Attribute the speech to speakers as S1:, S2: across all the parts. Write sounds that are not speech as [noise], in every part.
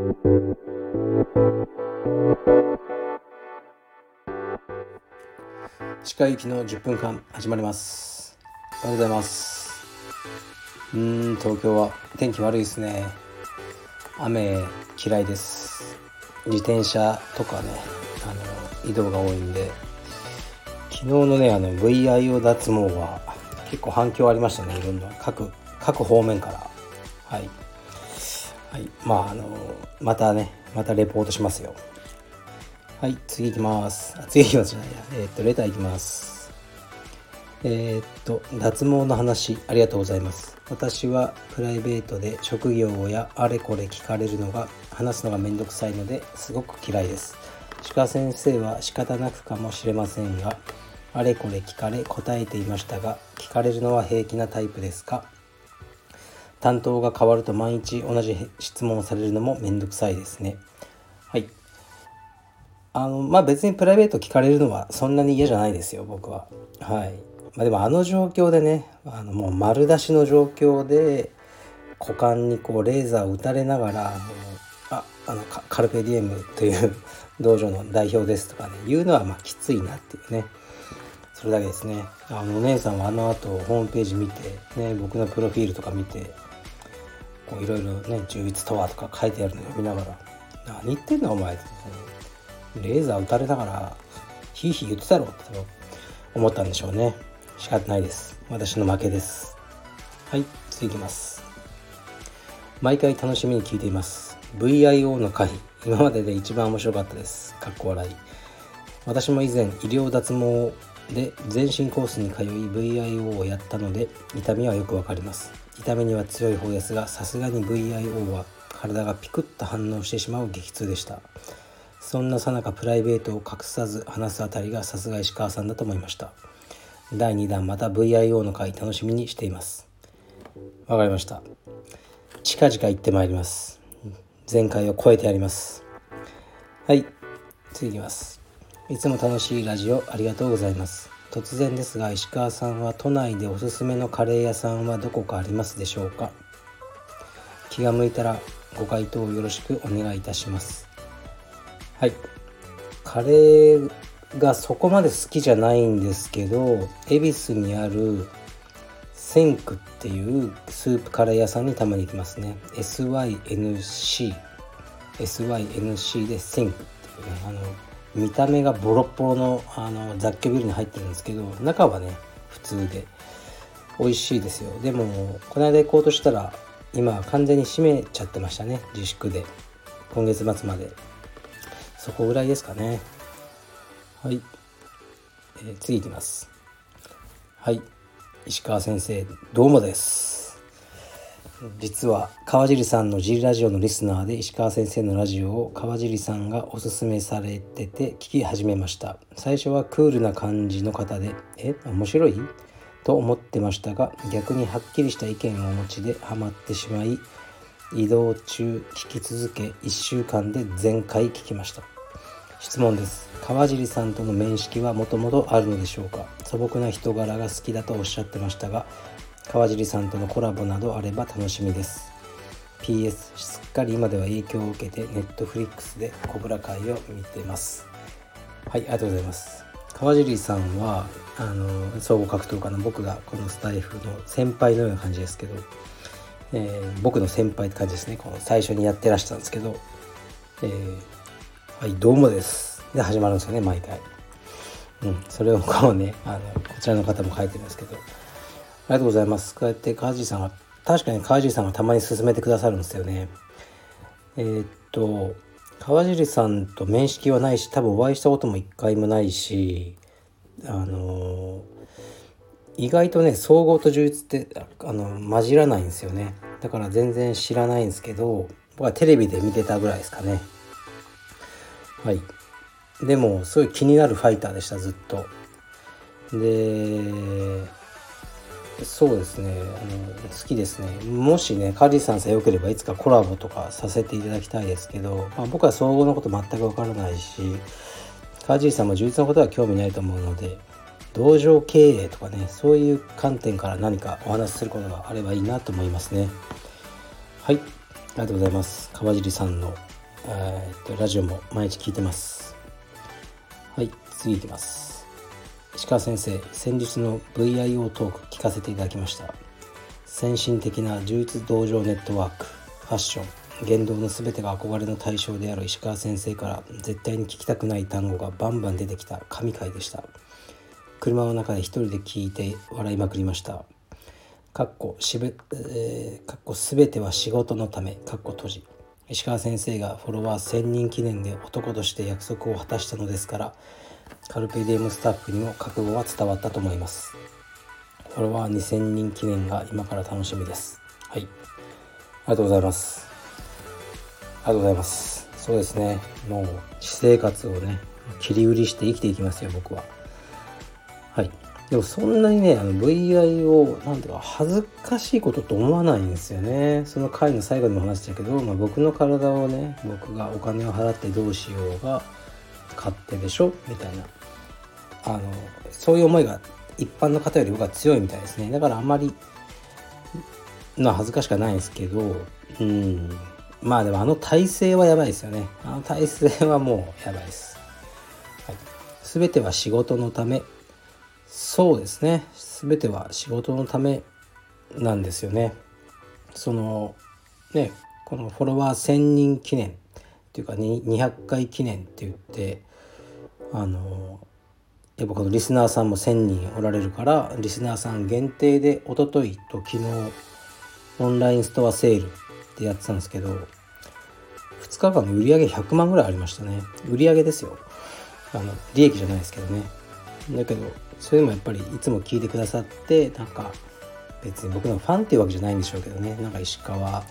S1: 鹿行きの10分間始まります。おはようございます。うーん東京は天気悪いですね。雨嫌いです。自転車とかねあの移動が多いんで。昨日のねあの VIO 脱毛は結構反響ありましたね。いろんな各各方面から。はい。はい。まああのまたねまたレポートしますよ。はい次いきます。あ次いきますじゃないや。えー、っとレターいきます。えー、っと脱毛の話ありがとうございます。私はプライベートで職業やあれこれ聞かれるのが話すのがめんどくさいのですごく嫌いです。鹿先生は仕方なくかもしれませんがあれこれ聞かれ答えていましたが聞かれるのは平気なタイプですか？担当が変わると毎日同じ質問をされるのもめんどくさいですね。はい。あのまあ別にプライベート聞かれるのはそんなに嫌じゃないですよ僕は。はい。まあ、でもあの状況でねあのもう丸出しの状況で股間にこうレーザーを打たれながらあのああのカルペディエムという [laughs] 道場の代表ですとかね言うのはまあきついなっていうね。それだけですね。あのお姉さんはあの後ホームページ見て、ね、僕のプロフィールとか見ていろいろね充実とはとか書いてあるの読みながら「何言ってんのお前」レーザー撃たれながらヒーヒー言ってたろって思ったんでしょうね。仕方ないです。私の負けです。はい次いきます。毎回楽しみに聞いています。VIO の回。今までで一番面白かったです。かっこ笑い。私も以前医療脱毛で全身コースに通い VIO をやったので痛みはよくわかります。痛みには強い方ですがさすがに VIO は体がピクッと反応してしまう激痛でした。そんなさなかプライベートを隠さず話すあたりがさすが石川さんだと思いました。第2弾また VIO の回楽しみにしています。わかりました。近々行ってまいります。前回を超えてやります。はい次いきます。いつも楽しいラジオありがとうございます。突然ですが石川さんは都内でおすすめのカレー屋さんはどこかありますでしょうか？気が向いたらご回答よろしくお願いいたします。はい。カレーがそこまで好きじゃないんですけど恵比寿にあるセンクっていうスープカレー屋さんにたまに行きますね。SYNC SYNC でセンクっていうねあの見た目がボロッボロのあの雑居ビルに入ってるんですけど中はね普通で美味しいですよ。でもこの間行こうとしたら今完全に閉めちゃってましたね自粛で。今月末まで。そこぐらいですかね。はい、えー、次いきます。はい。石川先生どうもです。実は川尻さんの G ラジオのリスナーで石川先生のラジオを川尻さんがおすすめされてて聞き始めました。最初はクールな感じの方でえ面白い？と思ってましたが逆にはっきりした意見をお持ちでハマってしまい移動中聞き続け1週間で全回聞きました。質問です。川尻さんとの面識はもともとあるのでしょうか？素朴な人柄が好きだとおっしゃってましたが川尻さんとのコラボなどあれば楽しみです。PS すっかり今では影響を受けて Netflix でコブラ会を見てます。はいありがとうございます。川尻さんはあの総合格闘家の僕がこのスタイフの先輩のような感じですけど、えー、僕の先輩って感じですね。この最初にやってらしたんですけど、えー、はいどうもです。で始まるんですよね毎回。うん、それをこうねあのこちらの方も書いてるんですけど。ありがとうございます。こうやって川尻さんが確かに川尻さんがたまに勧めてくださるんですよね。えー、っと川尻さんと面識はないし多分お会いしたことも一回もないしあの意外とね総合と充実ってあの混じらないんですよね。だから全然知らないんですけど僕はテレビで見てたぐらいですかね。はい。でもすごい気になるファイターでしたずっと。でそうですね。あの好きですね。もしねカジさんさえよければいつかコラボとかさせていただきたいですけど、まあ、僕は総合のこと全くわからないしカジさんも充実のことは興味ないと思うので道場経営とかねそういう観点から何かお話しすることがあればいいなと思いますね。はい。ありがとうございます。川尻さんの、えー、っとラジオも毎日聞いてます。はい。次いきます。石川先生先日の VIO トーク聞かせていただきました。先進的な充実道場ネットワークファッション言動の全てが憧れの対象である石川先生から絶対に聞きたくない単語がバンバン出てきた神回でした。車の中で一人で聞いて笑いまくりました。かっこしべ、えー、かっこ全ては仕事のためかっこ閉じ。石川先生がフォロワー1000人記念で男として約束を果たしたのですからカルペディウムスタッフにも覚悟は伝わったと思います。フォロワー2000人記念が今から楽しみです。はい。ありがとうございます。ありがとうございます。そうですね。もう私生活をね切り売りして生きていきますよ僕は。はい。でもそんなにねあの VI を何ていうか恥ずかしいことと思わないんですよね。その回の最後にも話したけど、まあ、僕の体をね僕がお金を払ってどうしようが勝手でしょ？みたいな。あのそういう思いが一般の方より僕は強いみたいですね。だからあんまりの恥ずかしくないんですけどうん。まあでもあの体勢はやばいですよね。あの体勢はもうやばいです、はい、全ては仕事のため。そうですね。全ては仕事のためなんですよね。そのねこのフォロワー1000人記念。ていうか200回記念って言ってあのやっぱこのリスナーさんも1,000人おられるからリスナーさん限定でおとといと昨日オンラインストアセールってやってたんですけど2日間の売り上げ100万ぐらいありましたね。売り上げですよ。あの利益じゃないですけどね。だけどそれでもやっぱりいつも聞いてくださってなんか別に僕のファンっていうわけじゃないんでしょうけどね。なんか石川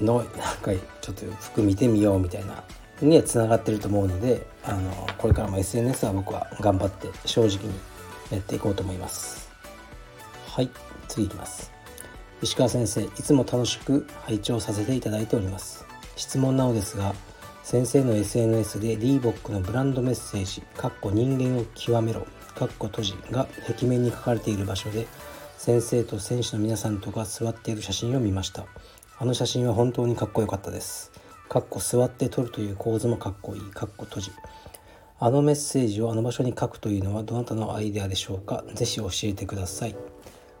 S1: のなんかちょっと服見てみようみたいなにはつながってると思うのであのこれからも SNS は僕は頑張って正直にやっていこうと思います。はい次いきます。石川先生いつも楽しく拝聴させていただいております。質問なのですが先生の SNS でリーボックのブランドメッセージ「かっこ人間を極めろ」かっこ閉じが壁面に書かれている場所で先生と選手の皆さんとが座っている写真を見ました。あの写真は本当にかっこよかったです。かっこ座って撮るという構図もかっこいい。かっこ閉じ。あのメッセージをあの場所に書くというのはどなたのアイデアでしょうか？ぜひ教えてください。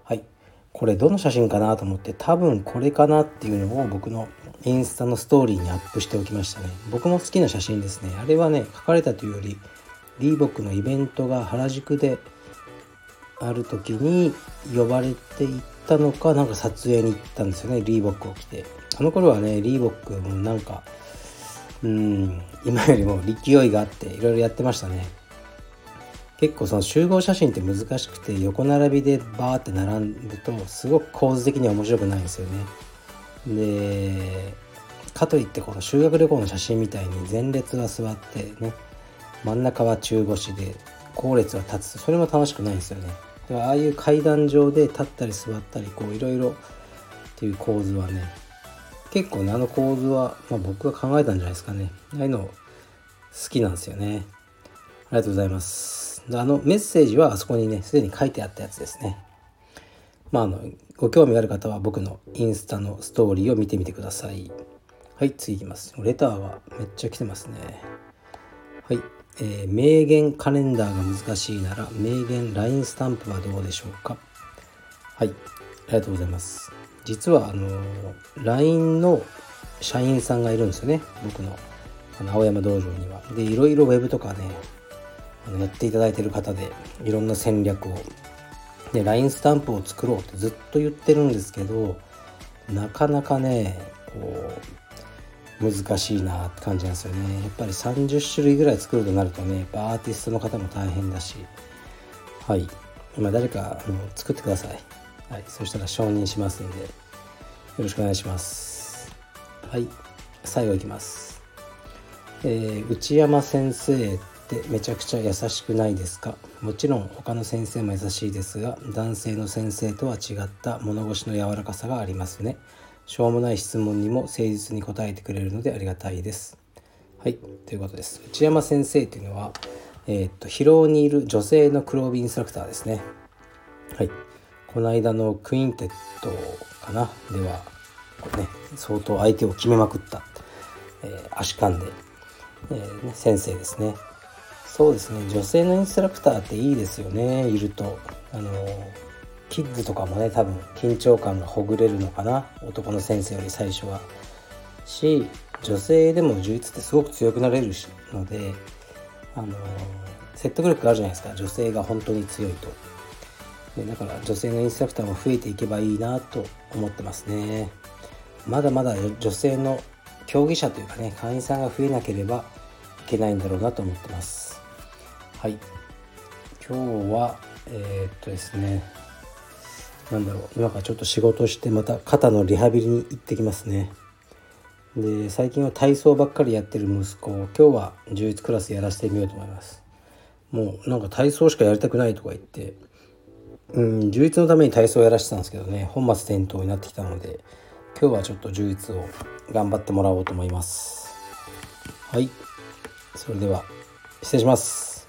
S1: はい。これどの写真かなと思って多分これかなっていうのを僕のインスタのストーリーにアップしておきましたね。僕も好きな写真ですね。あれはね書かれたというよりリーボックのイベントが原宿である時に呼ばれていったのかなんか撮影に行ったんですよね。リーボックを着て。あの頃はねリーボックもなんかうん今よりも勢いがあっていろいろやってましたね。結構その集合写真って難しくて横並びでバーって並ぶとすごく構図的には面白くないんですよね。でかといってこの修学旅行の写真みたいに前列は座ってね真ん中は中腰で後列は立つ。それも楽しくないんですよね。だからああいう階段上で立ったり座ったりこういろいろっていう構図はね結構ねあの構図は、まあ、僕が考えたんじゃないですかね。ああいうの好きなんですよね。ありがとうございます。あのメッセージはあそこにねすでに書いてあったやつですね。まああのご興味ある方は僕のインスタのストーリーを見てみてください。はい次いきます。レターはめっちゃ来てますね。はい。えー、名言カレンダーが難しいなら名言 LINE スタンプはどうでしょうか？はいありがとうございます。実はあの LINE の社員さんがいるんですよね。僕のあの青山道場には。でいろいろウェブとかねあのやっていただいてる方でいろんな戦略を。で LINE スタンプを作ろうってずっと言ってるんですけどなかなかねこう難しいなって感じなんですよね。やっぱり30種類ぐらい作るとなるとねやっぱアーティストの方も大変だし。はい。今誰かあの作ってください。はい。そしたら承認しますんでよろしくお願いします。はい。最後いきます。えー、内山先生ってめちゃくちゃ優しくないですか？もちろん他の先生も優しいですが男性の先生とは違った物腰の柔らかさがありますね。しょうもない質問にも誠実に答えてくれるのでありがたいです。はいということです。内山先生というのはえー、っと広尾にいる女性の黒帯インストラクターですね。はい。この間のクインテットかな？ではね、相当相手を決めまくった、えー、足感で、えーね、先生ですね。そうですね。女性のインストラクターっていいですよね。いると。あのキッズとかもね多分緊張感がほぐれるのかな。男の先生より最初は。し女性でも充実ってすごく強くなれるのであの説得力があるじゃないですか。女性が本当に強いと。でだから女性のインストラクターも増えていけばいいなと思ってますね。まだまだ女性の競技者というかね会員さんが増えなければいけないんだろうなと思ってます。はい。今日はえー、っとですね。なんだろう今からちょっと仕事してまた肩のリハビリに行ってきますね。で最近は体操ばっかりやってる息子を今日は充実クラスやらせてみようと思います。もうなんか体操しかやりたくないとか言ってうん充実のために体操をやらせてたんですけどね本末転倒になってきたので今日はちょっと充実を頑張ってもらおうと思います。はい。それでは失礼します。